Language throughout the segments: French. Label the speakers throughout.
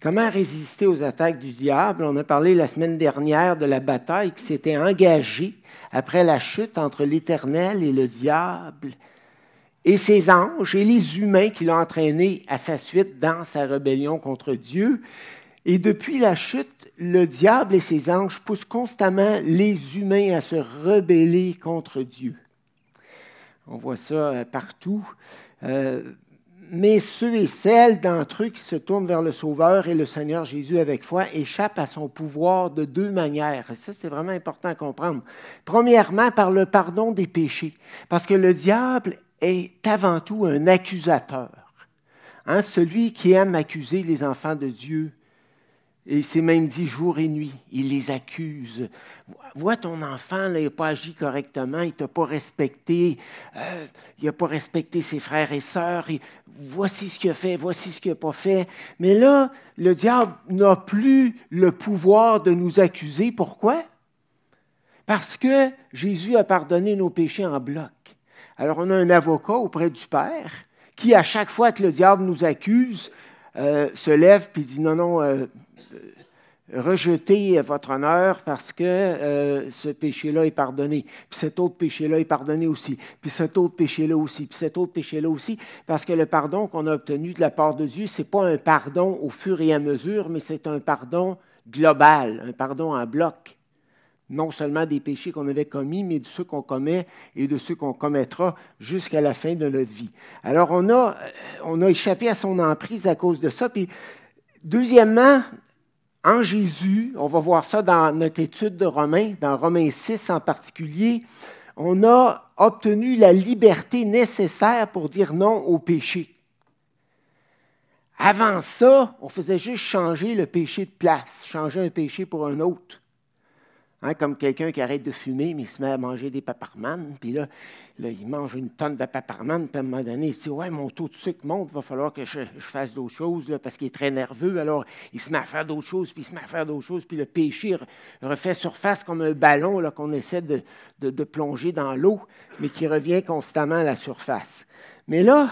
Speaker 1: Comment résister aux attaques du diable? On a parlé la semaine dernière de la bataille qui s'était engagée après la chute entre l'Éternel et le diable et ses anges et les humains qui l'ont entraîné à sa suite dans sa rébellion contre Dieu. Et depuis la chute, le diable et ses anges poussent constamment les humains à se rebeller contre Dieu. On voit ça euh, partout. Euh, mais ceux et celles d'entre eux qui se tournent vers le Sauveur et le Seigneur Jésus avec foi échappent à son pouvoir de deux manières. Et ça, c'est vraiment important à comprendre. Premièrement, par le pardon des péchés. Parce que le diable est avant tout un accusateur. Hein, celui qui aime accuser les enfants de Dieu. Et c'est même dit jour et nuit, il les accuse. Vois ton enfant, il n'a pas agi correctement, il ne t'a pas respecté, euh, il n'a pas respecté ses frères et sœurs, voici ce qu'il a fait, voici ce qu'il n'a pas fait. Mais là, le diable n'a plus le pouvoir de nous accuser. Pourquoi? Parce que Jésus a pardonné nos péchés en bloc. Alors on a un avocat auprès du Père qui, à chaque fois que le diable nous accuse, euh, se lève et dit non, non, euh, rejetez votre honneur parce que euh, ce péché-là est pardonné, puis cet autre péché-là est pardonné aussi, puis cet autre péché-là aussi, puis cet autre péché-là aussi, parce que le pardon qu'on a obtenu de la part de Dieu, ce n'est pas un pardon au fur et à mesure, mais c'est un pardon global, un pardon en bloc. Non seulement des péchés qu'on avait commis, mais de ceux qu'on commet et de ceux qu'on commettra jusqu'à la fin de notre vie. Alors, on a, euh, on a échappé à son emprise à cause de ça. Puis, deuxièmement, en Jésus, on va voir ça dans notre étude de Romains, dans Romains 6 en particulier, on a obtenu la liberté nécessaire pour dire non au péché. Avant ça, on faisait juste changer le péché de place, changer un péché pour un autre. Hein, comme quelqu'un qui arrête de fumer, mais il se met à manger des paparmanes, puis là, il mange une tonne de paparmanes, puis à un moment donné, il se dit Ouais, mon taux de sucre monte, il va falloir que je, fasse d'autres choses, là, parce qu'il est très nerveux. Alors, il se met à faire d'autres choses, puis il se met à faire d'autres choses, puis le péché refait surface comme un ballon qu'on essaie de, de plonger dans l'eau, mais qui revient constamment à la surface. Mais là,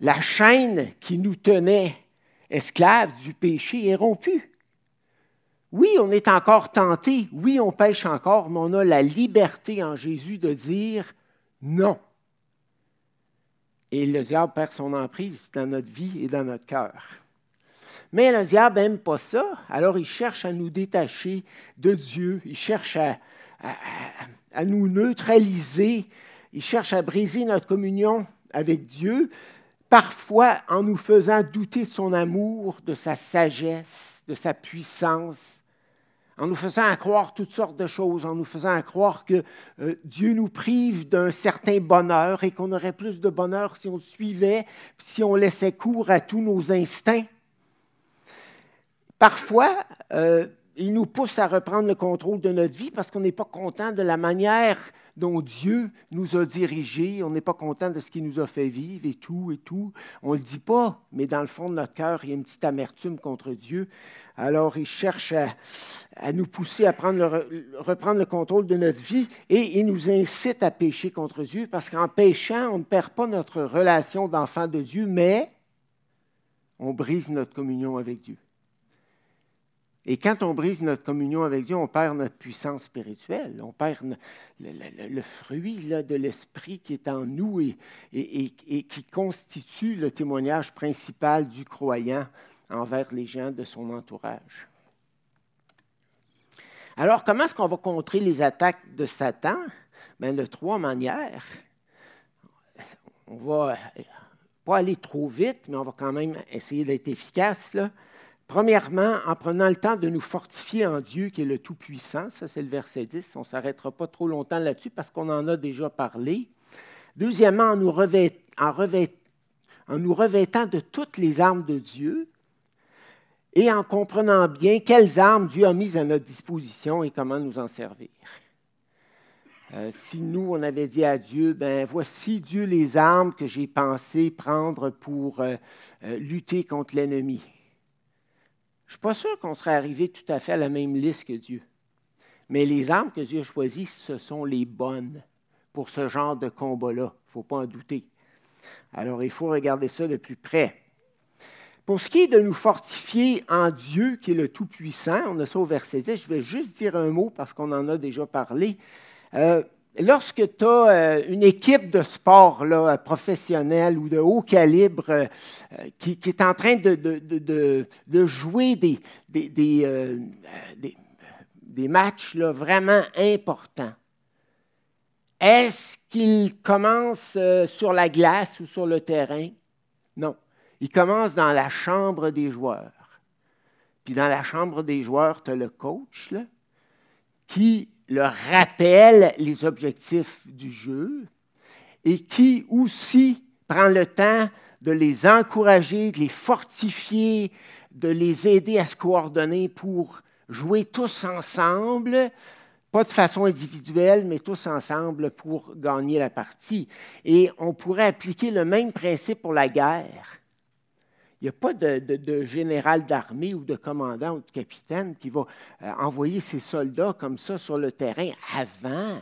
Speaker 1: la chaîne qui nous tenait esclaves du péché est rompue. Oui, on est encore tenté, oui, on pêche encore, mais on a la liberté en Jésus de dire non. Et le diable perd son emprise dans notre vie et dans notre cœur. Mais le diable n'aime pas ça, alors il cherche à nous détacher de Dieu, il cherche à, nous neutraliser, il cherche à briser notre communion avec Dieu, parfois en nous faisant douter de son amour, de sa sagesse, de sa puissance, en nous faisant croire toutes sortes de choses, en nous faisant croire que euh, Dieu nous prive d'un certain bonheur et qu'on aurait plus de bonheur si on le suivait, si on laissait cours à tous nos instincts. Parfois, euh, il nous pousse à reprendre le contrôle de notre vie parce qu'on n'est pas content de la manière dont Dieu nous a dirigés. On n'est pas content de ce qu'il nous a fait vivre et tout et tout. On ne le dit pas, mais dans le fond de notre cœur, il y a une petite amertume contre Dieu. Alors, il cherche à, nous pousser à prendre reprendre le contrôle de notre vie et il nous incite à pécher contre Dieu parce qu'en péchant, on ne perd pas notre relation d'enfant de Dieu, mais on brise notre communion avec Dieu. Et quand on brise notre communion avec Dieu, on perd notre puissance spirituelle, on perd le, fruit de l'esprit qui est en nous et, qui constitue le témoignage principal du croyant envers les gens de son entourage. Alors, comment est-ce qu'on va contrer les attaques de Satan? Bien, de trois manières. On va pas aller trop vite, mais on va quand même essayer d'être efficace. Premièrement, en prenant le temps de nous fortifier en Dieu qui est le Tout-Puissant, ça c'est le verset 10, on ne s'arrêtera pas trop longtemps là-dessus parce qu'on en a déjà parlé. Deuxièmement, en nous, revêtant de toutes les armes de Dieu et en comprenant bien quelles armes Dieu a mises à notre disposition et comment nous en servir. Euh, si nous, on avait dit à Dieu, ben voici Dieu les armes que j'ai pensé prendre pour euh, euh, lutter contre l'ennemi. Je ne suis pas sûr qu'on serait arrivé tout à fait à la même liste que Dieu. Mais les armes que Dieu a choisies, ce sont les bonnes pour ce genre de combat-là. Il ne faut pas en douter. Alors, il faut regarder ça de plus près. Pour ce qui est de nous fortifier en Dieu, qui est le Tout-Puissant, on a ça au verset 10, je vais juste dire un mot parce qu'on en a déjà parlé. Euh, lorsque tu as euh, une équipe de sport là, professionnelle ou de haut calibre euh, qui, est en train de, jouer des, matchs vraiment importants, est-ce qu'ils commencent sur la glace ou sur le terrain? Non. Il commence dans la chambre des joueurs. Puis dans la chambre des joueurs, tu as le coach qui leur rappelle les objectifs du jeu et qui aussi prend le temps de les encourager, de les fortifier, de les aider à se coordonner pour jouer tous ensemble, pas de façon individuelle, mais tous ensemble pour gagner la partie. Et on pourrait appliquer le même principe pour la guerre. Il n'y a pas de, général d'armée ou de commandant ou de capitaine qui va euh, envoyer ses soldats comme ça sur le terrain avant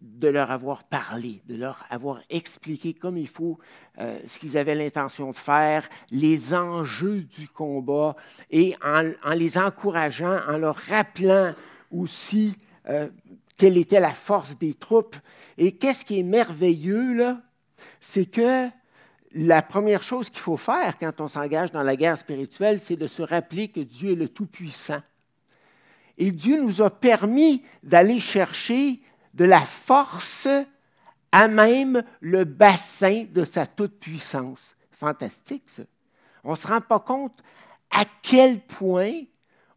Speaker 1: de leur avoir parlé, de leur avoir expliqué comme il faut euh, ce qu'ils avaient l'intention de faire, les enjeux du combat, et en, les encourageant, en leur rappelant aussi euh, quelle était la force des troupes. Et qu'est-ce qui est merveilleux, là, c'est que la première chose qu'il faut faire quand on s'engage dans la guerre spirituelle, c'est de se rappeler que Dieu est le Tout-Puissant. Et Dieu nous a permis d'aller chercher de la force à même le bassin de sa toute-puissance. Fantastique, ça. On ne se rend pas compte à quel point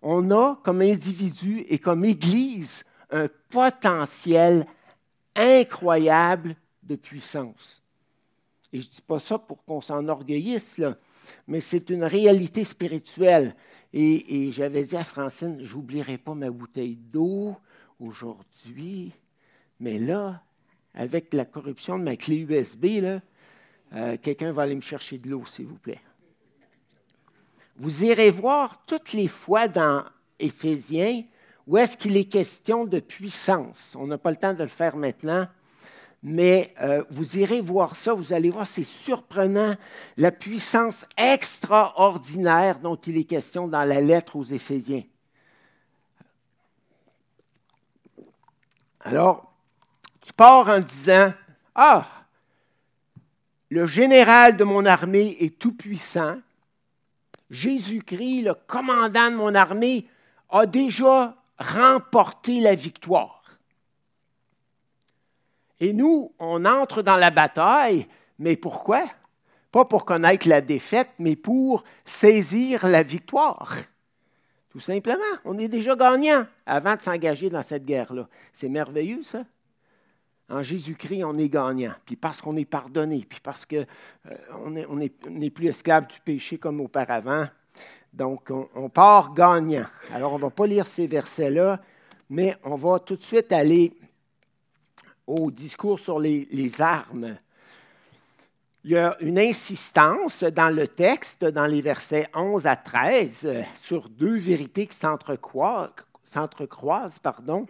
Speaker 1: on a, comme individu et comme Église, un potentiel incroyable de puissance. Et je ne dis pas ça pour qu'on s'enorgueillisse, mais c'est une réalité spirituelle. Et, j'avais dit à Francine, j'oublierai pas ma bouteille d'eau aujourd'hui, mais là, avec la corruption de ma clé USB, euh, quelqu'un va aller me chercher de l'eau, s'il vous plaît. Vous irez voir toutes les fois dans Éphésiens où est-ce qu'il est question de puissance. On n'a pas le temps de le faire maintenant, mais euh, vous irez voir ça, vous allez voir, c'est surprenant, la puissance extraordinaire dont il est question dans la lettre aux Éphésiens. Alors, tu pars en disant, ah, le général de mon armée est tout-puissant, Jésus-Christ, le commandant de mon armée, a déjà remporté la victoire. Et nous, on entre dans la bataille, mais pourquoi? Pas pour connaître la défaite, mais pour saisir la victoire. Tout simplement, on est déjà gagnant avant de s'engager dans cette guerre-là. C'est merveilleux, ça. En Jésus-Christ, on est gagnant. Puis parce qu'on est pardonné, puis parce qu'on euh, n'est plus esclave du péché comme auparavant. Donc, on, on part gagnant. Alors, on ne va pas lire ces versets-là, mais on va tout de suite aller au discours sur les, armes. Il y a une insistance dans le texte, dans les versets 11 à 13, sur deux vérités qui s'entrecroisent, pardon,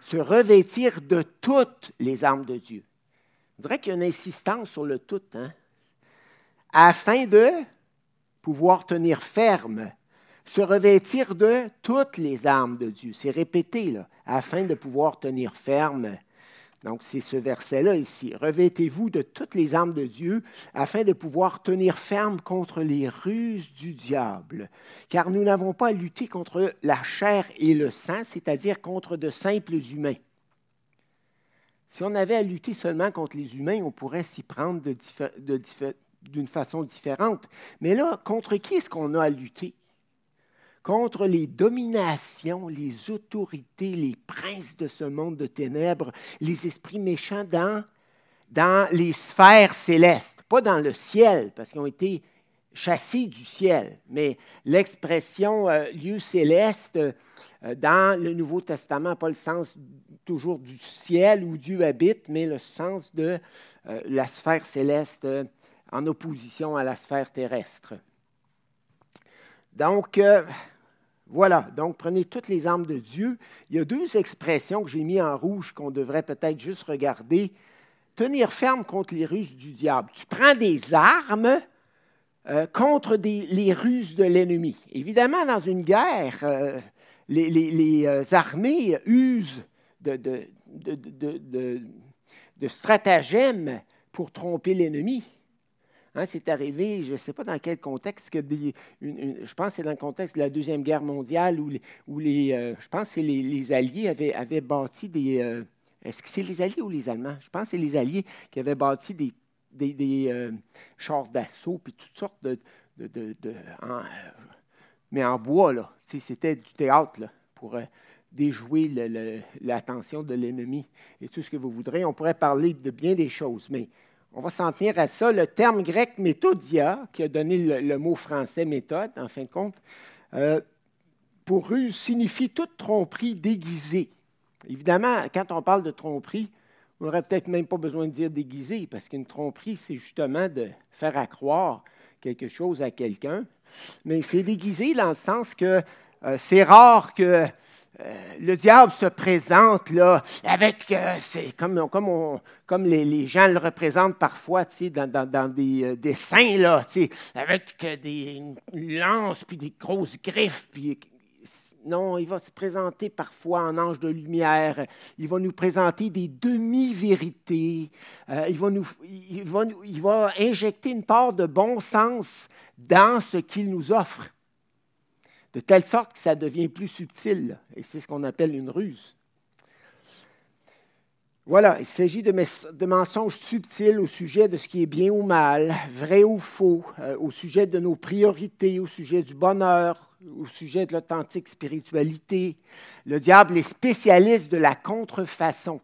Speaker 1: se revêtir de toutes les armes de Dieu. On dirait qu'il y a une insistance sur le tout, hein? afin de pouvoir tenir ferme, se revêtir de toutes les armes de Dieu. C'est répété, là, afin de pouvoir tenir ferme. Donc, c'est ce verset-là ici. Revêtez-vous de toutes les armes de Dieu afin de pouvoir tenir ferme contre les ruses du diable. Car nous n'avons pas à lutter contre la chair et le sang, c'est-à-dire contre de simples humains. Si on avait à lutter seulement contre les humains, on pourrait s'y prendre d'une façon différente. Mais là, contre qui est-ce qu'on a à lutter? Contre les dominations, les autorités, les princes de ce monde de ténèbres, les esprits méchants dans, dans les sphères célestes, pas dans le ciel, parce qu'ils ont été chassés du ciel, mais l'expression euh, lieu céleste euh, dans le Nouveau Testament, pas le sens toujours du ciel où Dieu habite, mais le sens de euh, la sphère céleste en opposition à la sphère terrestre. Donc, voilà, donc prenez toutes les armes de Dieu. Il y a deux expressions que j'ai mis en rouge qu'on devrait peut-être juste regarder. Tenir ferme contre les ruses du diable. Tu prends des armes euh, contre les ruses de l'ennemi. Évidemment, dans une guerre, euh, les, euh, armées usent de, stratagèmes pour tromper l'ennemi. Hein, c'est arrivé, je ne sais pas dans quel contexte, je pense que c'est dans le contexte de la Deuxième Guerre mondiale où, les, je pense que les, Alliés avaient, bâti des... Est-ce que c'est les Alliés ou les Allemands? Je pense que c'est les Alliés qui avaient bâti des euh, chars d'assaut, puis toutes sortes de. mais en bois, là. C'était du théâtre là, pour euh, déjouer l'attention de l'ennemi et tout ce que vous voudrez. On pourrait parler de bien des choses, mais on va s'en tenir à ça. Le terme grec méthodia, qui a donné le, mot français méthode, en fin de compte, euh, pour eux, signifie toute tromperie déguisée. Évidemment, quand on parle de tromperie, on n'aurait peut-être même pas besoin de dire déguisé, parce qu'une tromperie, c'est justement de faire accroire quelque chose à quelqu'un. Mais c'est déguisé dans le sens que euh, c'est rare que euh, le diable se présente là, avec, euh, c'est comme, comme, comme les, gens le représentent parfois dans, dans, dans, des dessins, là, avec des lances, puis des grosses griffes, puis non, il va se présenter parfois en ange de lumière. Il va nous présenter des demi-vérités. Euh, il va injecter une part de bon sens dans ce qu'il nous offre, de telle sorte que ça devient plus subtil. Et c'est ce qu'on appelle une ruse. Voilà, il s'agit de, mensonges subtils au sujet de ce qui est bien ou mal, vrai ou faux, euh, au sujet de nos priorités, au sujet du bonheur, au sujet de l'authentique spiritualité. Le diable est spécialiste de la contrefaçon.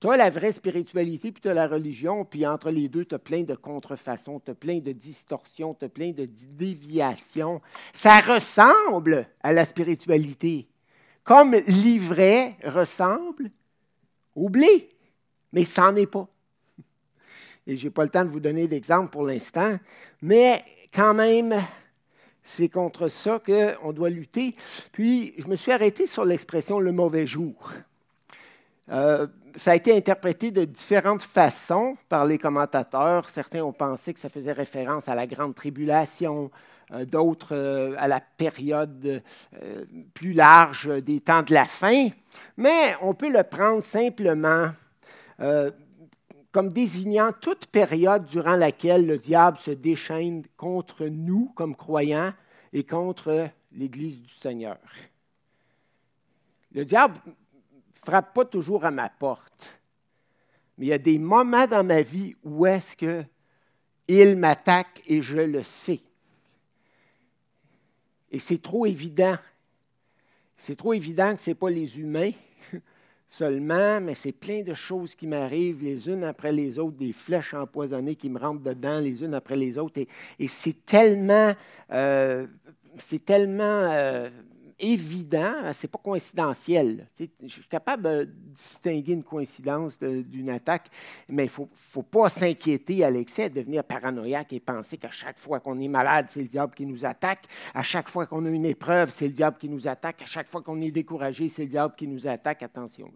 Speaker 1: Tu as la vraie spiritualité, puis tu as la religion, puis entre les deux, tu as plein de contrefaçons, tu as plein de distorsions, tu as plein de déviations. Ça ressemble à la spiritualité, comme l'ivraie ressemble au blé, mais ça n'en est pas. Et je n'ai pas le temps de vous donner d'exemple pour l'instant, mais quand même, c'est contre ça qu'on doit lutter. Puis, je me suis arrêté sur l'expression le mauvais jour. Euh, ça a été interprété de différentes façons par les commentateurs. Certains ont pensé que ça faisait référence à la grande tribulation, euh, d'autres euh, à la période plus large des temps de la fin. Mais on peut le prendre simplement comme désignant toute période durant laquelle le diable se déchaîne contre nous comme croyants et contre l'Église du Seigneur. Le diable frappe pas toujours à ma porte, mais il y a des moments dans ma vie où est-ce qu'il m'attaque et je le sais. Et c'est trop évident. C'est trop évident que ce n'est pas les humains seulement, mais c'est plein de choses qui m'arrivent les unes après les autres, des flèches empoisonnées qui me rentrent dedans les unes après les autres. Et, c'est tellement, euh, c'est tellement euh, évident, c'est pas coïncidentiel. je suis capable de distinguer une coïncidence d'une attaque, mais il ne faut, faut, pas s'inquiéter à l'excès, devenir paranoïaque et penser qu'à chaque fois qu'on est malade, c'est le diable qui nous attaque. À chaque fois qu'on a une épreuve, c'est le diable qui nous attaque. À chaque fois qu'on est découragé, c'est le diable qui nous attaque. Attention.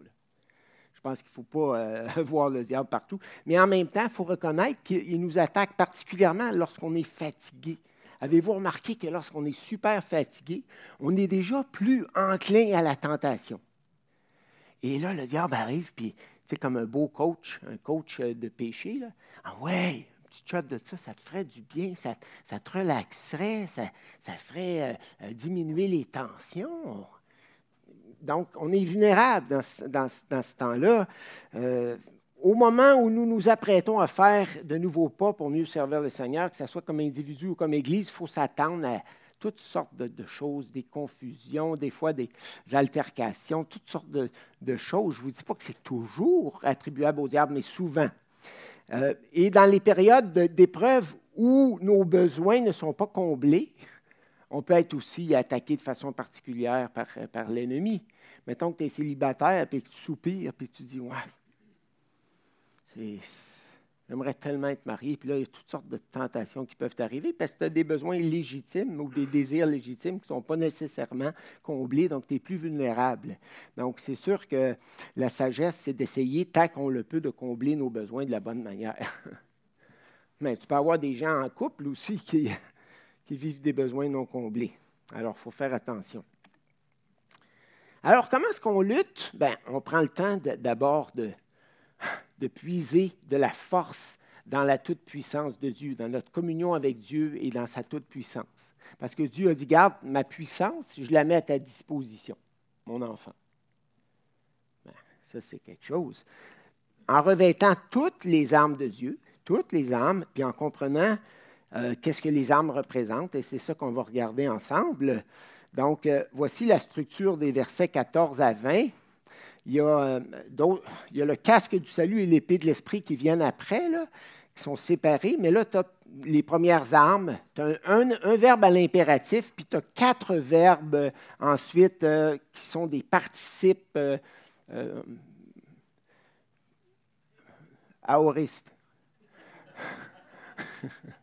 Speaker 1: Je pense qu'il ne faut pas euh, voir le diable partout. Mais en même temps, il faut reconnaître qu'il nous attaque particulièrement lorsqu'on est fatigué. Avez-vous remarqué que lorsqu'on est super fatigué, on est déjà plus enclin à la tentation? Et là, le diable arrive, puis, tu comme un beau coach, un coach euh, de péché. Ah ouais, un petit shot de ça, ça te ferait du bien, ça, te relaxerait, ça, ferait euh, euh, diminuer les tensions. Donc, on est vulnérable dans, ce temps-là au moment où nous nous apprêtons à faire de nouveaux pas pour mieux servir le Seigneur, que ce soit comme individu ou comme Église, il faut s'attendre à toutes sortes de, choses, des confusions, des fois des altercations, toutes sortes de, choses. Je ne vous dis pas que c'est toujours attribuable au diable, mais souvent. Euh, et dans les périodes d'épreuve où nos besoins ne sont pas comblés, on peut être aussi attaqué de façon particulière par, l'ennemi. Mettons que tu es célibataire, puis que tu soupires, puis tu dis, ouais, J'aimerais tellement être marié. Puis là, il y a toutes sortes de tentations qui peuvent arriver parce que tu as des besoins légitimes ou des désirs légitimes qui ne sont pas nécessairement comblés, donc tu es plus vulnérable. Donc, c'est sûr que la sagesse, c'est d'essayer, tant qu'on le peut, de combler nos besoins de la bonne manière. Mais tu peux avoir des gens en couple aussi qui, qui vivent des besoins non comblés. Alors, il faut faire attention. Alors, comment est-ce qu'on lutte? Bien, on prend le temps d'abord de, de puiser de la force dans la toute-puissance de Dieu, dans notre communion avec Dieu et dans sa toute-puissance. Parce que Dieu a dit, garde, ma puissance, je la mets à ta disposition, mon enfant. Ben, ça, c'est quelque chose. En revêtant toutes les armes de Dieu, toutes les armes, puis en comprenant euh, qu'est-ce que les armes représentent, et c'est ça qu'on va regarder ensemble. Donc, euh, voici la structure des versets 14 à 20. Il y, a, euh, il y a le casque du salut et l'épée de l'esprit qui viennent après, là, qui sont séparés, mais là, tu as les premières armes, tu as un, verbe à l'impératif, puis tu as quatre verbes ensuite qui sont des participes aoristes.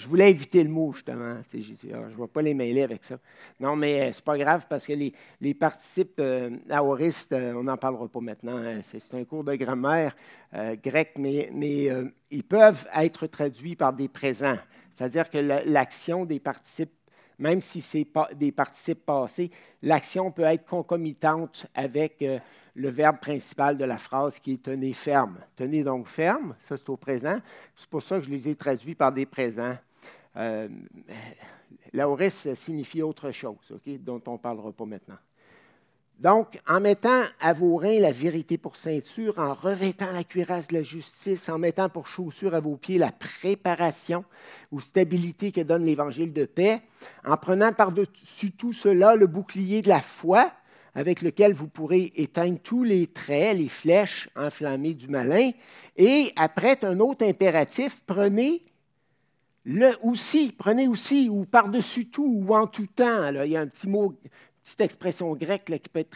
Speaker 1: Je voulais éviter le mot, justement. Ah, je ne vais pas les mêler avec ça. Non, mais euh, ce n'est pas grave parce que les, participes euh, aoristes, euh, on n'en parlera pas maintenant. Hein. c'est un cours de grammaire grec, mais, mais ils peuvent être traduits par des présents. C'est-à-dire que l'action des participes même si c'est des participes passés, l'action peut être concomitante avec le verbe principal de la phrase qui est tenez ferme. Tenez donc ferme, ça c'est au présent. C'est pour ça que je les ai traduits par des présents. Euh, signifie autre chose, dont on ne parlera pas maintenant. Donc, en mettant à vos reins la vérité pour ceinture, en revêtant la cuirasse de la justice, en mettant pour chaussure à vos pieds la préparation ou stabilité que donne l'évangile de paix, en prenant par-dessus tout cela le bouclier de la foi, avec lequel vous pourrez éteindre tous les traits, les flèches enflammées du malin. Et après, un autre impératif, prenez le aussi, prenez aussi, ou par-dessus tout, ou en tout temps. il y a un petit mot, une petite expression grecque qui peut être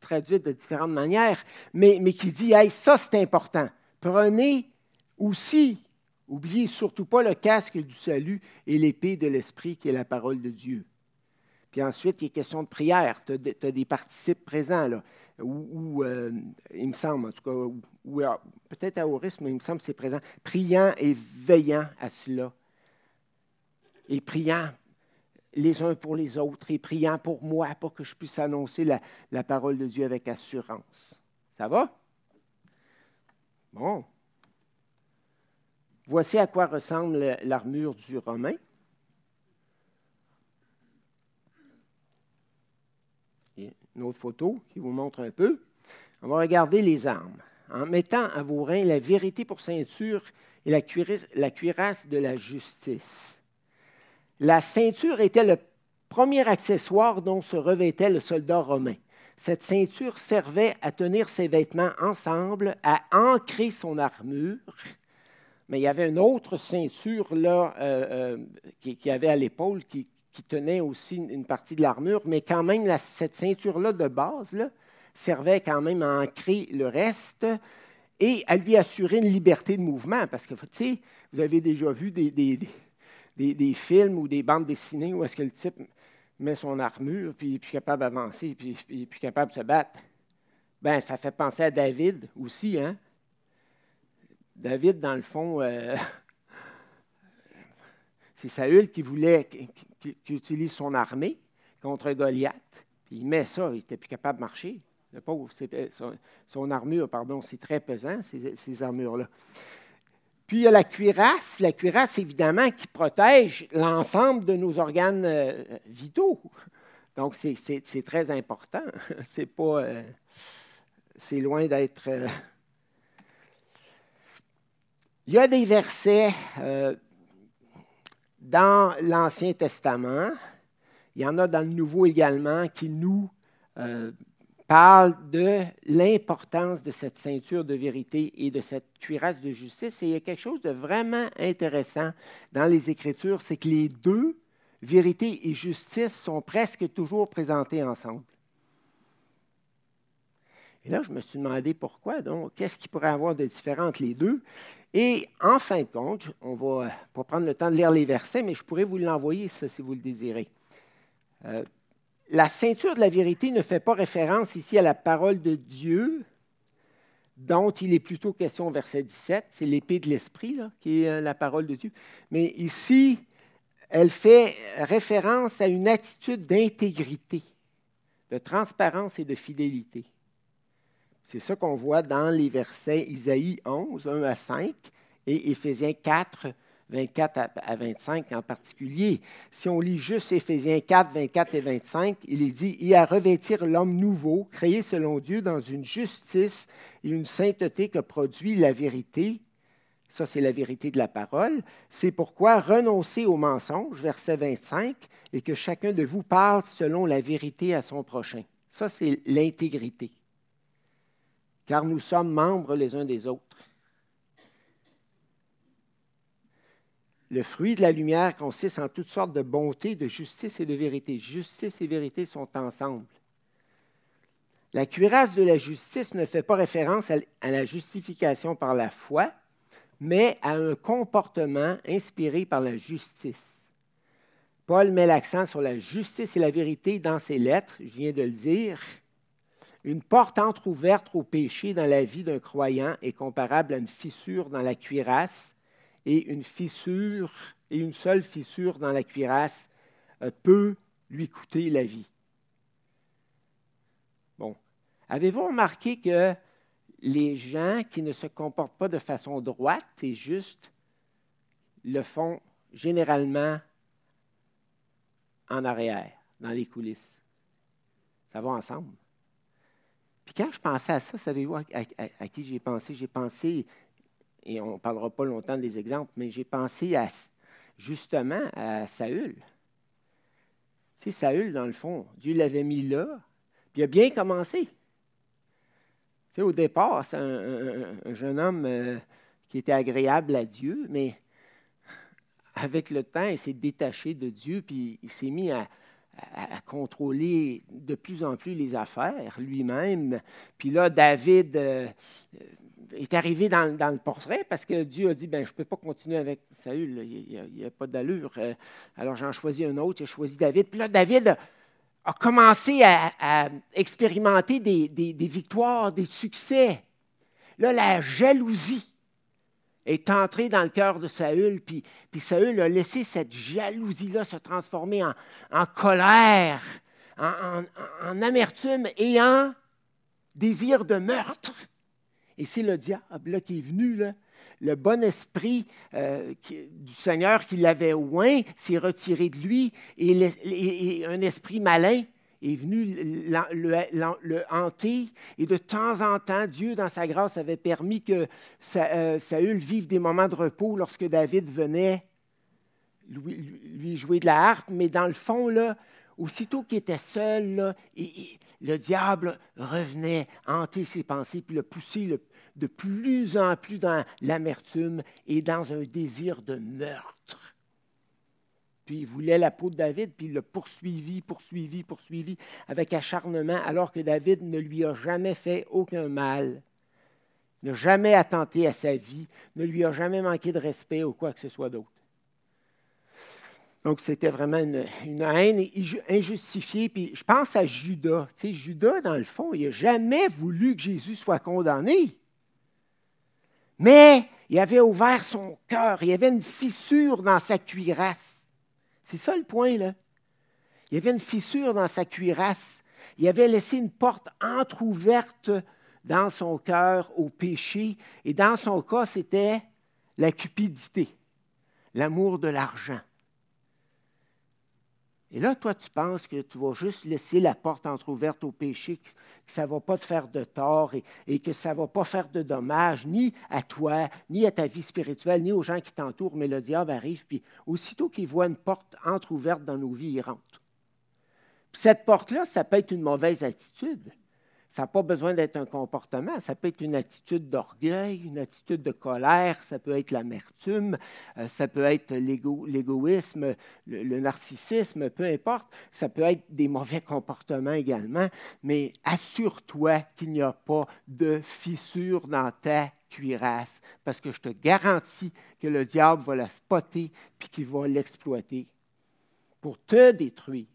Speaker 1: traduite, de différentes manières, mais, qui dit, hey, ça c'est important. Prenez aussi, oubliez surtout pas le casque du salut et l'épée de l'esprit qui est la parole de Dieu. Puis ensuite, il est question de prière. Tu as, des participes présents. Ou, euh, il me semble, en tout cas, ah, peut-être à Auris, mais il me semble que c'est présent. Priant et veillant à cela. Et priant les uns pour les autres, et priant pour moi, pour que je puisse annoncer la, parole de Dieu avec assurance. Ça va? Bon. Voici à quoi ressemble l'armure du Romain. une autre photo qui vous montre un peu. On va regarder les armes. En mettant à vos reins la vérité pour ceinture et la cuirasse de la justice. La ceinture était le premier accessoire dont se revêtait le soldat romain. Cette ceinture servait à tenir ses vêtements ensemble, à ancrer son armure. Mais il y avait une autre ceinture là, euh, euh, qui, avait à l'épaule qui, tenait aussi une partie de l'armure, mais quand même, cette ceinture-là de base servait quand même à ancrer le reste et à lui assurer une liberté de mouvement. Parce que, tu sais, vous avez déjà vu des, films ou des bandes dessinées où est-ce que le type met son armure, puis il est plus capable d'avancer, puis il est plus capable de se battre. Ben, ça fait penser à David aussi, hein? David, dans le fond, euh, c'est Saül qui voulait, qui, utilise son armée contre Goliath. Puis il met ça, il n'était plus capable de marcher. Le pauvre, son, armure, pardon, c'est très pesant, ces, armures-là. Puis il y a la cuirasse. La cuirasse, évidemment, qui protège l'ensemble de nos organes euh, vitaux. Donc, c'est très important. C'est pas. Euh, c'est loin d'être. Euh, il y a des versets dans l'Ancien Testament, il y en a dans le Nouveau également qui nous parlent de l'importance de cette ceinture de vérité et de cette cuirasse de justice. Et il y a quelque chose de vraiment intéressant dans les Écritures, c'est que les deux, vérité et justice, sont presque toujours présentés ensemble. Et là, je me suis demandé pourquoi, donc, qu'est-ce qui pourrait avoir de différent entre les deux? Et en fin de compte, on va pas prendre le temps de lire les versets, mais je pourrais vous l'envoyer, ça, si vous le désirez. Euh, la ceinture de la vérité ne fait pas référence ici à la parole de Dieu dont il est plutôt question au verset 17. C'est l'épée de l'esprit, qui est euh, la parole de Dieu. Mais ici, elle fait référence à une attitude d'intégrité, de transparence et de fidélité. C'est ça qu'on voit dans les versets Isaïe 11, 1 à 5 et Éphésiens 4, 24 à 25 en particulier. Si on lit juste Éphésiens 4, 24 et 25, il est dit Et à revêtir l'homme nouveau, créé selon Dieu dans une justice et une sainteté que produit la vérité. Ça, c'est la vérité de la parole. C'est pourquoi renoncez au mensonge, verset 25, et que chacun de vous parle selon la vérité à son prochain. Ça, c'est l'intégrité. Car nous sommes membres les uns des autres. Le fruit de la lumière consiste en toutes sortes de bonté, de justice et de vérité. Justice et vérité sont ensemble. La cuirasse de la justice ne fait pas référence à la justification par la foi, mais à un comportement inspiré par la justice. Paul met l'accent sur la justice et la vérité dans ses lettres, je viens de le dire. Une porte entr'ouverte au péché dans la vie d'un croyant est comparable à une fissure dans la cuirasse et une fissure, et une seule fissure dans la cuirasse euh, peut lui coûter la vie. Bon. Avez-vous remarqué que les gens qui ne se comportent pas de façon droite et juste le font généralement en arrière, dans les coulisses? Ça va ensemble. Puis quand je pensais à ça, savez-vous à qui j'ai pensé? J'ai pensé et on ne parlera pas longtemps des exemples, mais j'ai pensé à, justement à Saül. C'est Saül, dans le fond, Dieu l'avait mis là, puis il a bien commencé. Au départ, c'est un, jeune homme euh, qui était agréable à Dieu, mais avec le temps, il s'est détaché de Dieu, puis il s'est mis à, contrôler de plus en plus les affaires lui-même. Puis là, David, euh, est arrivé dans, le portrait parce que Dieu a dit ben, Je ne peux pas continuer avec Saül, il n'y a, pas d'allure. Euh, alors j'en choisis un autre, j'ai choisi David. Puis là, David a, commencé à, expérimenter des, victoires, des succès. Là, la jalousie est entrée dans le cœur de Saül, puis, puis Saül a laissé cette jalousie-là se transformer en, colère, en, en amertume et en désir de meurtre. Et c'est le diable qui est venu, le bon esprit euh, du Seigneur qui l'avait oint s'est retiré de lui et, un esprit malin est venu le, hanter. Et de temps en temps, Dieu, dans sa grâce, avait permis que euh, Saül vive des moments de repos lorsque David venait lui, jouer de la harpe. Mais dans le fond, là, aussitôt qu'il était seul, le diable revenait hanter ses pensées, puis le pousser de plus en plus dans l'amertume et dans un désir de meurtre. Puis il voulait la peau de David, puis il l'a poursuivi, poursuivi, poursuivi avec acharnement, alors que David ne lui a jamais fait aucun mal, n'a jamais attenté à sa vie, ne lui a jamais manqué de respect ou quoi que ce soit d'autre. Donc, c'était vraiment une, haine injustifiée. Puis, je pense à Judas. Tu sais, Judas, dans le fond, il n'a jamais voulu que Jésus soit condamné. Mais il avait ouvert son cœur. Il y avait une fissure dans sa cuirasse. C'est ça le point, là. Il y avait une fissure dans sa cuirasse. Il avait laissé une porte entr'ouverte dans son cœur au péché. Et dans son cas, c'était la cupidité, l'amour de l'argent. Et là, toi, tu penses que tu vas juste laisser la porte entr'ouverte au péché, que, ça ne va pas te faire de tort et, que ça ne va pas faire de dommages ni à toi, ni à ta vie spirituelle, ni aux gens qui t'entourent, mais le diable arrive, puis aussitôt qu'il voit une porte entr'ouverte dans nos vies, il rentre. cette porte-là, ça peut être une mauvaise attitude. Ça n'a pas besoin d'être un comportement, ça peut être une attitude d'orgueil, une attitude de colère, ça peut être l'amertume, euh, ça peut être l'égoïsme, le, narcissisme, peu importe. Ça peut être des mauvais comportements également, mais assure-toi qu'il n'y a pas de fissure dans ta cuirasse, parce que je te garantis que le diable va la spotter puis qu'il va l'exploiter pour te détruire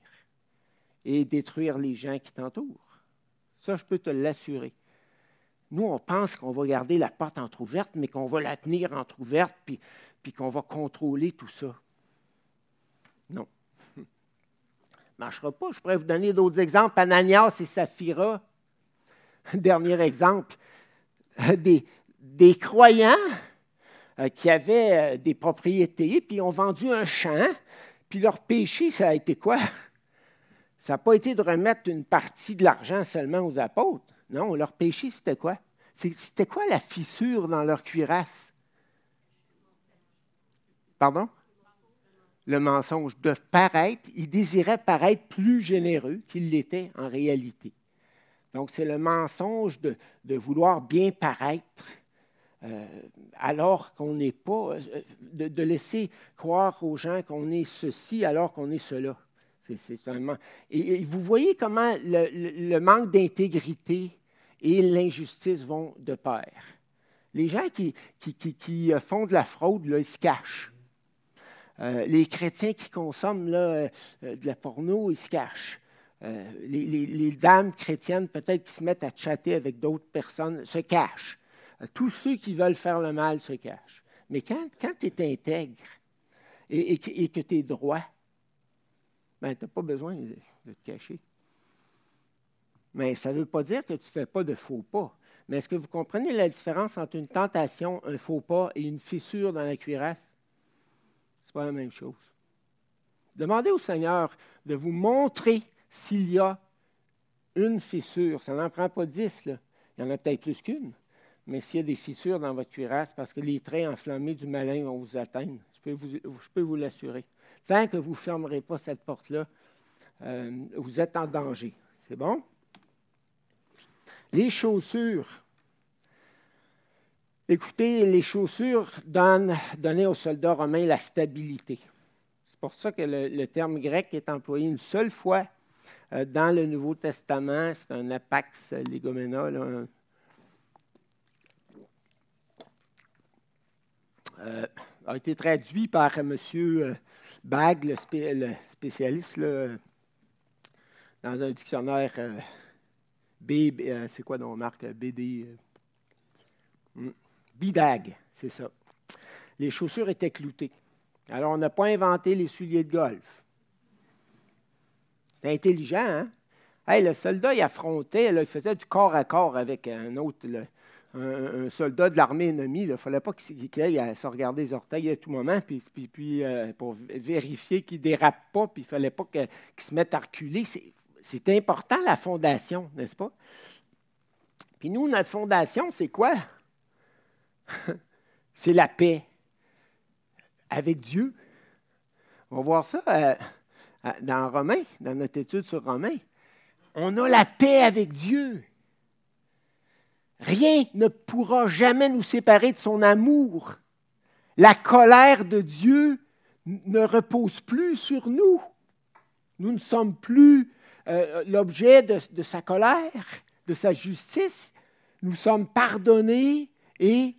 Speaker 1: et détruire les gens qui t'entourent. Ça, je peux te l'assurer. Nous, on pense qu'on va garder la porte entr'ouverte, mais qu'on va la tenir entr'ouverte, puis, puis qu'on va contrôler tout ça. Non. Ça ne marchera pas. Je pourrais vous donner d'autres exemples. Ananias et Saphira. Dernier exemple. Des, croyants euh, qui avaient euh, des propriétés, puis ont vendu un champ, puis leur péché, ça a été quoi? Ça n'a pas été de remettre une partie de l'argent seulement aux apôtres. Non, leur péché, c'était quoi? C'était quoi la fissure dans leur cuirasse? Pardon? Le mensonge de paraître, ils désiraient paraître plus généreux qu'ils l'étaient en réalité. Donc, c'est le mensonge de, vouloir bien paraître euh, alors qu'on n'est pas, euh, de, laisser croire aux gens qu'on est ceci alors qu'on est cela. C'est, seulement, et, vous voyez comment le, manque d'intégrité et l'injustice vont de pair. Les gens qui, qui, font de la fraude, ils se cachent. Euh, les chrétiens qui consomment là, de la porno, ils se cachent. les, les, dames chrétiennes, peut-être, qui se mettent à chatter avec d'autres personnes, se cachent. Tous ceux qui veulent faire le mal se cachent. Mais quand, tu es intègre et, que tu es droit, ben, tu n'as pas besoin de, te cacher. Mais ça ne veut pas dire que tu ne fais pas de faux pas. Mais est-ce que vous comprenez la différence entre une tentation, un faux pas et une fissure dans la cuirasse? Ce n'est pas la même chose. Demandez au Seigneur de vous montrer s'il y a une fissure. Ça n'en prend pas dix. Il y en a peut-être plus qu'une. Mais s'il y a des fissures dans votre cuirasse, parce que les traits enflammés du malin vont vous atteindre, je peux vous, l'assurer. Tant que vous ne fermerez pas cette porte-là, euh, vous êtes en danger. C'est bon? Les chaussures. Écoutez, les chaussures donnent, donnaient aux soldats romains la stabilité. C'est pour ça que le, terme grec est employé une seule fois euh, dans le Nouveau Testament. C'est un apax legomena, Euh, a été traduit par M. Euh, Bag, le, spécialiste, dans un dictionnaire euh, B, c'est quoi donc, marque BD hmm, Bidag, c'est ça. Les chaussures étaient cloutées. Alors, on n'a pas inventé les souliers de golf. C'est intelligent, hein? le soldat, il affrontait, il faisait du corps à corps avec un autre, un, soldat de l'armée ennemie. Il ne fallait pas qu'il aille à se regarder les orteils à tout moment, puis, euh, pour vérifier qu'il ne dérape pas, puis il ne fallait pas qu'il se mette à reculer. C'est important, la fondation, n'est-ce pas? Puis nous, notre fondation, c'est quoi? c'est la paix avec Dieu. On va voir ça euh, dans Romains, dans notre étude sur Romains. On a la paix avec Dieu. Rien ne pourra jamais nous séparer de son amour. La colère de Dieu ne repose plus sur nous. Nous ne sommes plus euh, l'objet de, sa colère, de sa justice. Nous sommes pardonnés et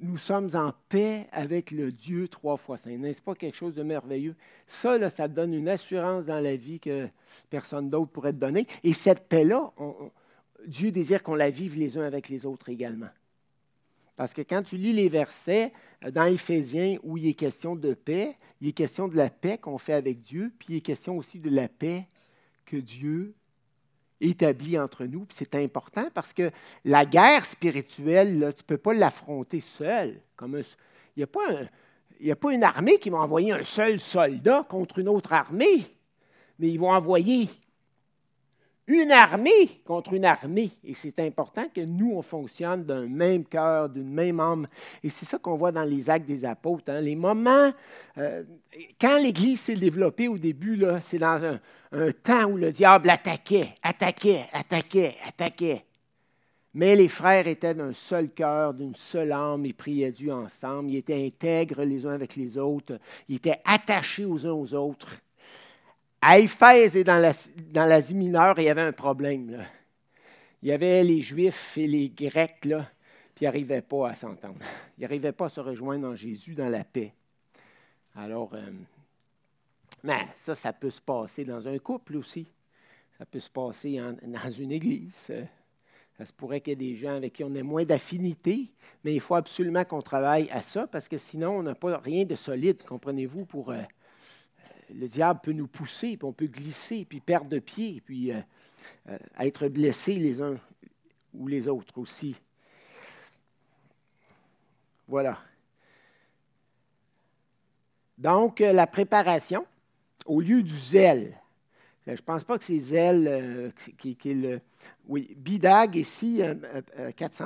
Speaker 1: nous sommes en paix avec le Dieu trois fois saint. N'est-ce pas quelque chose de merveilleux? Ça, ça donne une assurance dans la vie que personne d'autre pourrait te donner. Et cette paix-là, on, Dieu désire qu'on la vive les uns avec les autres également. Parce que quand tu lis les versets euh, dans Éphésiens où il est question de paix, il est question de la paix qu'on fait avec Dieu, puis il est question aussi de la paix que Dieu établit entre nous. c'est important parce que la guerre spirituelle, tu ne peux pas l'affronter seul. Comme il n'y a, a, pas une armée qui va envoyer un seul soldat contre une autre armée, mais ils vont envoyer une armée contre une armée. Et c'est important que nous, on fonctionne d'un même cœur, d'une même âme. Et c'est ça qu'on voit dans les actes des apôtres. Hein. Les moments, euh, quand l'Église s'est développée au début, c'est dans un, un, temps où le diable attaquait, attaquait, attaquait, attaquait. Mais les frères étaient d'un seul cœur, d'une seule âme, et priaient Dieu ensemble. Ils étaient intègres les uns avec les autres. Ils étaient attachés aux uns aux autres. À Éphèse et dans l'Asie mineure, il y avait un problème. Il y avait les Juifs et les Grecs, là, puis ils n'arrivaient pas à s'entendre. Ils n'arrivaient pas à se rejoindre en Jésus dans la paix. Alors, euh, ça, ça peut se passer dans un couple aussi. Ça peut se passer dans une église. Ça se pourrait qu'il y ait des gens avec qui on ait moins d'affinité, mais il faut absolument qu'on travaille à ça parce que sinon, on n'a pas rien de solide, comprenez-vous, pour. Euh, le diable peut nous pousser, puis on peut glisser, puis perdre de pied, puis euh, euh, être blessés les uns ou les autres aussi. Voilà. Donc, la préparation, au lieu du zèle, je ne pense pas que c'est zèle qui, qui, est le, oui, bidag ici, 401A,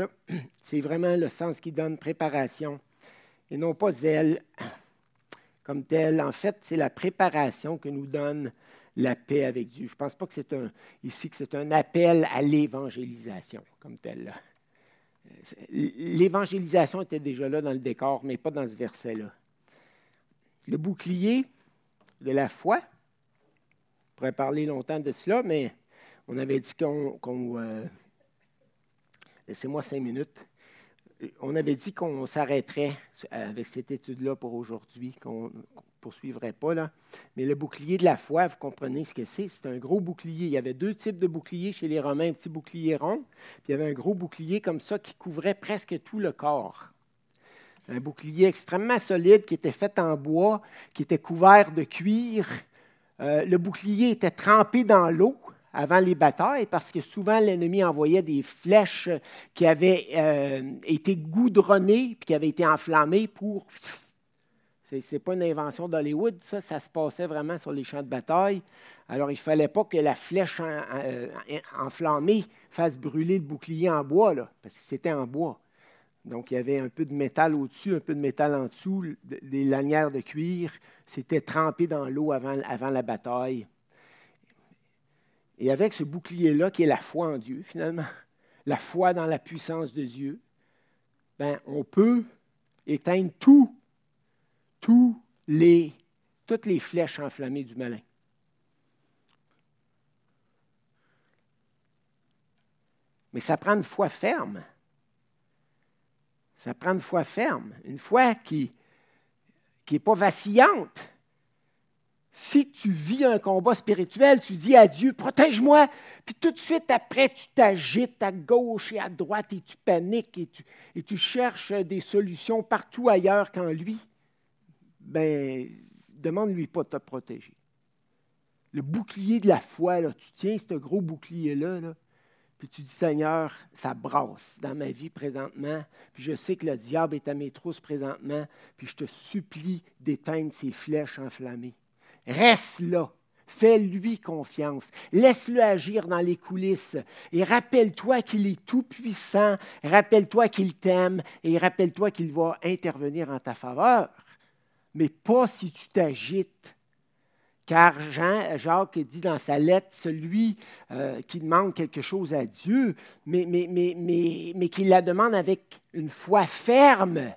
Speaker 1: euh, euh, c'est vraiment le sens qui donne préparation et non pas zèle comme tel. En fait, c'est la préparation que nous donne la paix avec Dieu. Je ne pense pas que c'est un, ici que c'est un appel à l'évangélisation comme tel. L'évangélisation était déjà là dans le décor, mais pas dans ce verset-là. Le bouclier de la foi, on pourrait parler longtemps de cela, mais on avait dit qu'on. Euh, laissez-moi cinq minutes. On avait dit qu'on s'arrêterait avec cette étude-là pour aujourd'hui, qu'on ne poursuivrait pas. Mais le bouclier de la foi, vous comprenez ce que c'est? C'est un gros bouclier. Il y avait deux types de boucliers chez les Romains, un petit bouclier rond, puis il y avait un gros bouclier comme ça qui couvrait presque tout le corps. Un bouclier extrêmement solide qui était fait en bois, qui était couvert de cuir. Euh, le bouclier était trempé dans l'eau avant les batailles, parce que souvent l'ennemi envoyait des flèches qui avaient euh, été goudronnées puis qui avaient été enflammées pour. Ce n'est pas une invention d'Hollywood, ça, ça se passait vraiment sur les champs de bataille. Alors, il ne fallait pas que la flèche enflammée fasse brûler le bouclier en bois, parce que c'était en bois. Donc, il y avait un peu de métal au-dessus, un peu de métal en dessous, des lanières de cuir. C'était trempé dans l'eau avant la bataille. Et avec ce bouclier-là, qui est la foi en Dieu, finalement, la foi dans la puissance de Dieu, ben, on peut éteindre tout, toutes les flèches enflammées du malin. Mais ça prend une foi ferme. Ça prend une foi ferme, une foi qui n'est pas vacillante. Si tu vis un combat spirituel, tu dis à Dieu, protège-moi, puis tout de suite après, tu t'agites à gauche et à droite et tu paniques et tu, cherches des solutions partout ailleurs qu'en lui, ben, demande-lui pas de te protéger. Le bouclier de la foi, là, tu tiens ce gros bouclier-là, là, puis tu dis, Seigneur, ça brasse dans ma vie présentement, puis je sais que le diable est à mes trousses présentement, puis je te supplie d'éteindre ces flèches enflammées. Reste là. Fais-lui confiance. Laisse-le agir dans les coulisses. Et rappelle-toi qu'il est tout-puissant. Rappelle-toi qu'il t'aime. Et rappelle-toi qu'il va intervenir en ta faveur. Mais pas si tu t'agites. Car Jean, Jacques dit dans sa lettre, celui euh, qui demande quelque chose à Dieu, mais, mais, mais, qui la demande avec une foi ferme.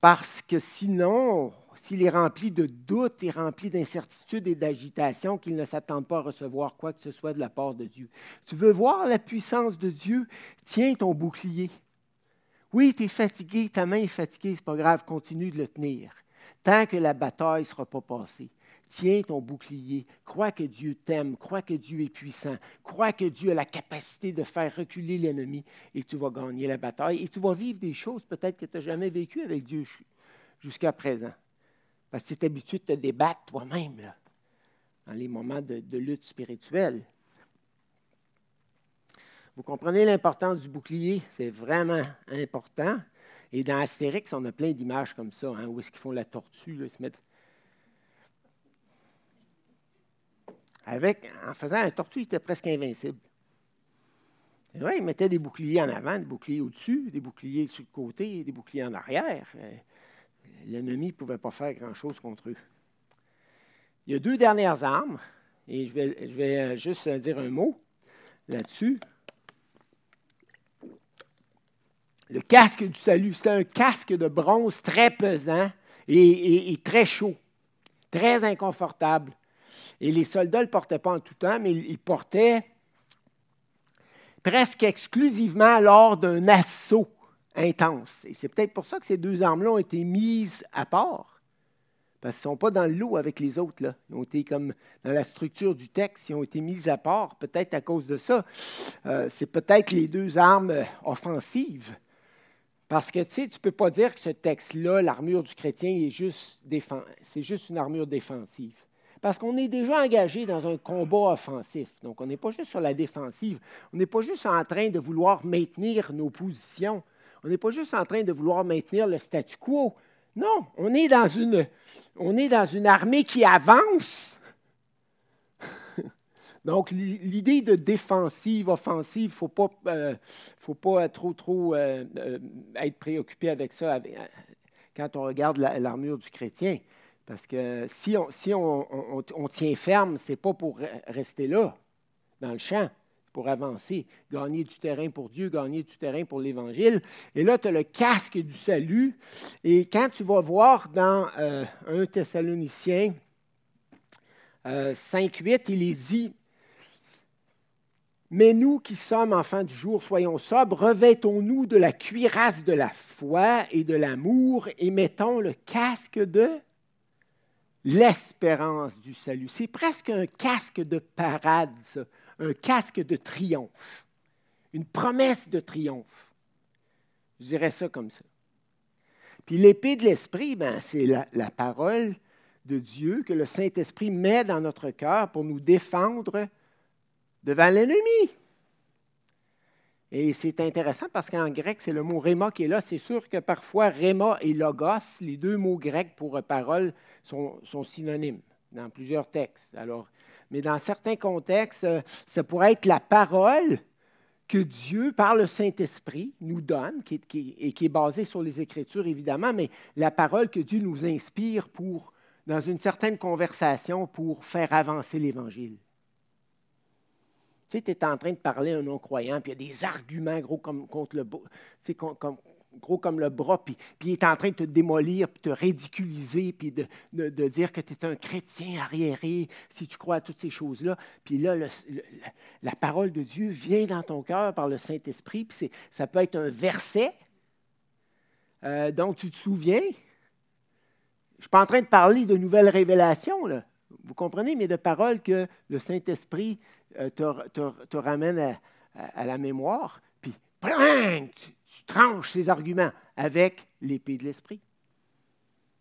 Speaker 1: Parce que sinon, s'il est rempli de doutes et rempli d'incertitudes et d'agitation, qu'il ne s'attend pas à recevoir quoi que ce soit de la part de Dieu. Tu veux voir la puissance de Dieu? Tiens ton bouclier. Oui, tu es fatigué, ta main est fatiguée, ce n'est pas grave, continue de le tenir. Tant que la bataille ne sera pas passée. Tiens ton bouclier, crois que Dieu t'aime, crois que Dieu est puissant, crois que Dieu a la capacité de faire reculer l'ennemi et tu vas gagner la bataille et tu vas vivre des choses peut-être que tu n'as jamais vécues avec Dieu jusqu'à présent. Parce que tu es habitué de te débattre toi-même dans les moments de, lutte spirituelle. Vous comprenez l'importance du bouclier? C'est vraiment important. Et dans Astérix, on a plein d'images comme ça, hein, où est-ce qu'ils font la tortue, ils se mettent... Avec, en faisant la tortue, il était presque invincible. C'est vrai, ils mettaient des boucliers en avant, des boucliers au-dessus, des boucliers sur le côté, des boucliers en arrière l'ennemi ne pouvait pas faire grand-chose contre eux. Il y a deux dernières armes, et je vais, euh, juste dire un mot là-dessus. Le casque du salut, c'est un casque de bronze très pesant et, très chaud, très inconfortable. Et les soldats ne le portaient pas en tout temps, mais ils portaient presque exclusivement lors d'un assaut intense. Et c'est peut-être pour ça que ces deux armes-là ont été mises à part. Parce qu'ils ne sont pas dans le lot avec les autres. Là. Ils ont été comme dans la structure du texte, ils ont été mis à part, peut-être à cause de ça. Euh, c'est peut-être les deux armes euh, offensives. Parce que tu ne peux pas dire que ce texte-là, l'armure du chrétien, est juste c'est juste une armure défensive. Parce qu'on est déjà engagé dans un combat offensif. Donc, on n'est pas juste sur la défensive. On n'est pas juste en train de vouloir maintenir nos positions. On n'est pas juste en train de vouloir maintenir le statu quo. Non, on est dans une, on est dans une armée qui avance. Donc, l'idée de défensive, offensive, il ne faut pas, euh, faut pas trop, trop euh, euh, être préoccupé avec ça quand on regarde l'armure du chrétien. Parce que si on, si on, on tient ferme, ce n'est pas pour rester là, dans le champ pour avancer, gagner du terrain pour Dieu, gagner du terrain pour l'Évangile. Et là, tu as le casque du salut. Et quand tu vas voir dans 1 euh, Thessaloniciens 5.8, euh, il est dit, mais nous qui sommes enfants du jour, soyons sobres, revêtons-nous de la cuirasse de la foi et de l'amour et mettons le casque de l'espérance du salut. C'est presque un casque de parade, ça un casque de triomphe, une promesse de triomphe. Je dirais ça comme ça. Puis l'épée de l'Esprit, ben, c'est la, parole de Dieu que le Saint-Esprit met dans notre cœur pour nous défendre devant l'ennemi. Et c'est intéressant parce qu'en grec, c'est le mot réma qui est là. C'est sûr que parfois, réma et logos, les deux mots grecs pour parole, sont synonymes dans plusieurs textes. Alors, mais dans certains contextes, euh, ça pourrait être la parole que Dieu, par le Saint-Esprit, nous donne, et qui est basée sur les Écritures, évidemment, mais la parole que Dieu nous inspire pour, dans une certaine conversation pour faire avancer l'Évangile. Tu sais, tu es en train de parler à un non-croyant, puis il y a des arguments gros comme contre le, tu sais, comme, gros comme le bras, puis, il est en train de te démolir, puis te ridiculiser, puis de, dire que tu es un chrétien arriéré si tu crois à toutes ces choses-là. Puis là, la parole de Dieu vient dans ton cœur par le Saint-Esprit, puis ça peut être un verset euh, dont tu te souviens. Je ne suis pas en train de parler de nouvelles révélations. Vous comprenez, mais de paroles que le Saint-Esprit euh, te, ramène à, la mémoire, puis tu, tranches ses arguments avec l'épée de l'esprit.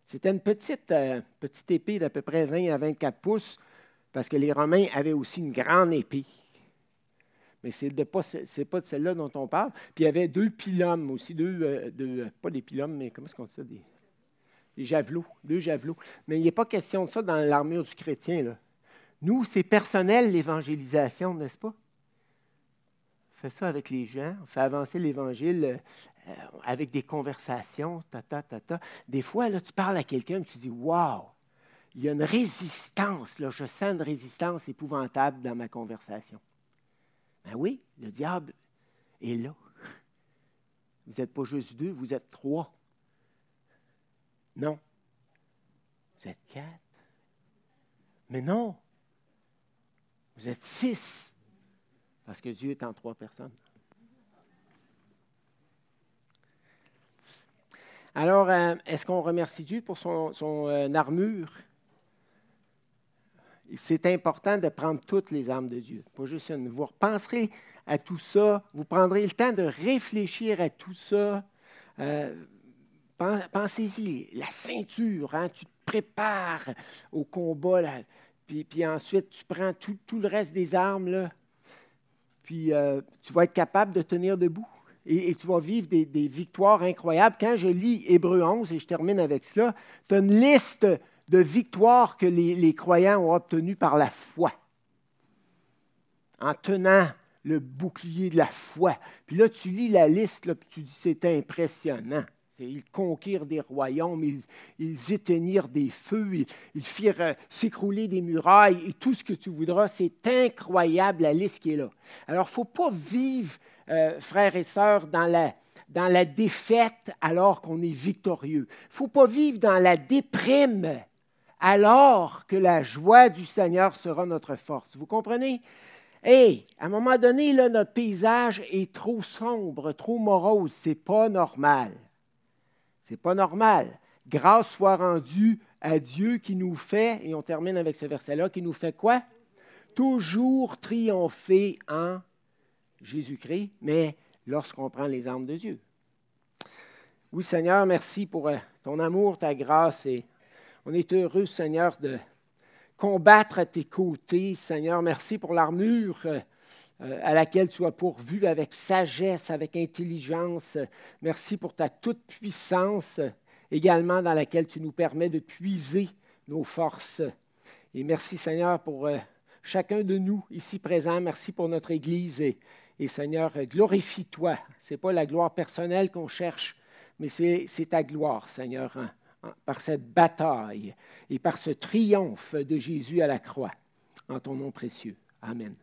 Speaker 1: C'était une petite, euh, petite épée d'à peu près 20 à 24 pouces, parce que les Romains avaient aussi une grande épée. Mais ce n'est pas, de celle-là dont on parle. Puis il y avait deux pylômes aussi, deux, euh, deux pas des pylômes, mais comment est-ce qu'on dit ça? Des, javelots, deux javelots. Mais il n'est pas question de ça dans l'armure du chrétien. Nous, c'est personnel l'évangélisation, n'est-ce pas? Fait ça avec les gens, on fait avancer l'Évangile euh, avec des conversations, ta, ta, ta, ta. Des fois, là, tu parles à quelqu'un et tu dis Waouh, il y a une résistance, là, je sens une résistance épouvantable dans ma conversation. Ben oui, le diable est là. Vous n'êtes pas juste deux, vous êtes trois. Non. Vous êtes quatre. Mais non. Vous êtes six. Parce que Dieu est en trois personnes. Alors, euh, est-ce qu'on remercie Dieu pour son, euh, armure? C'est important de prendre toutes les armes de Dieu, pas juste une. Vous repenserez à tout ça, vous prendrez le temps de réfléchir à tout ça. Euh, pensez-y, la ceinture, hein, tu te prépares au combat, puis, ensuite tu prends tout, le reste des armes, puis euh, tu vas être capable de tenir debout. Et, tu vas vivre des, victoires incroyables. Quand je lis Hébreu 11, et je termine avec cela, tu as une liste de victoires que les, croyants ont obtenues par la foi. En tenant le bouclier de la foi. Puis là, tu lis la liste, là, puis tu dis, c'est impressionnant. Ils conquirent des royaumes, ils, éteignirent des feux, ils, firent euh, s'écrouler des murailles et tout ce que tu voudras. C'est incroyable la liste qui est là. Alors, il ne faut pas vivre, euh, frères et sœurs, dans la, dans la défaite alors qu'on est victorieux. Il ne faut pas vivre dans la déprime alors que la joie du Seigneur sera notre force. Vous comprenez? Et à un moment donné, là, notre paysage est trop sombre, trop morose. Ce n'est pas normal. Ce n'est pas normal. Grâce soit rendue à Dieu qui nous fait, et on termine avec ce verset-là, qui nous fait quoi? Toujours triompher en Jésus-Christ, mais lorsqu'on prend les armes de Dieu. Oui, Seigneur, merci pour euh, ton amour, ta grâce, et on est heureux, Seigneur, de combattre à tes côtés. Seigneur, merci pour l'armure euh, à laquelle tu as pourvu avec sagesse, avec intelligence. Merci pour ta toute-puissance également dans laquelle tu nous permets de puiser nos forces. Et merci Seigneur pour euh, chacun de nous ici présents. Merci pour notre Église. Et, Seigneur, glorifie-toi. Ce n'est pas la gloire personnelle qu'on cherche, mais c'est ta gloire, Seigneur, hein, hein, par cette bataille et par ce triomphe de Jésus à la croix. En ton nom précieux. Amen.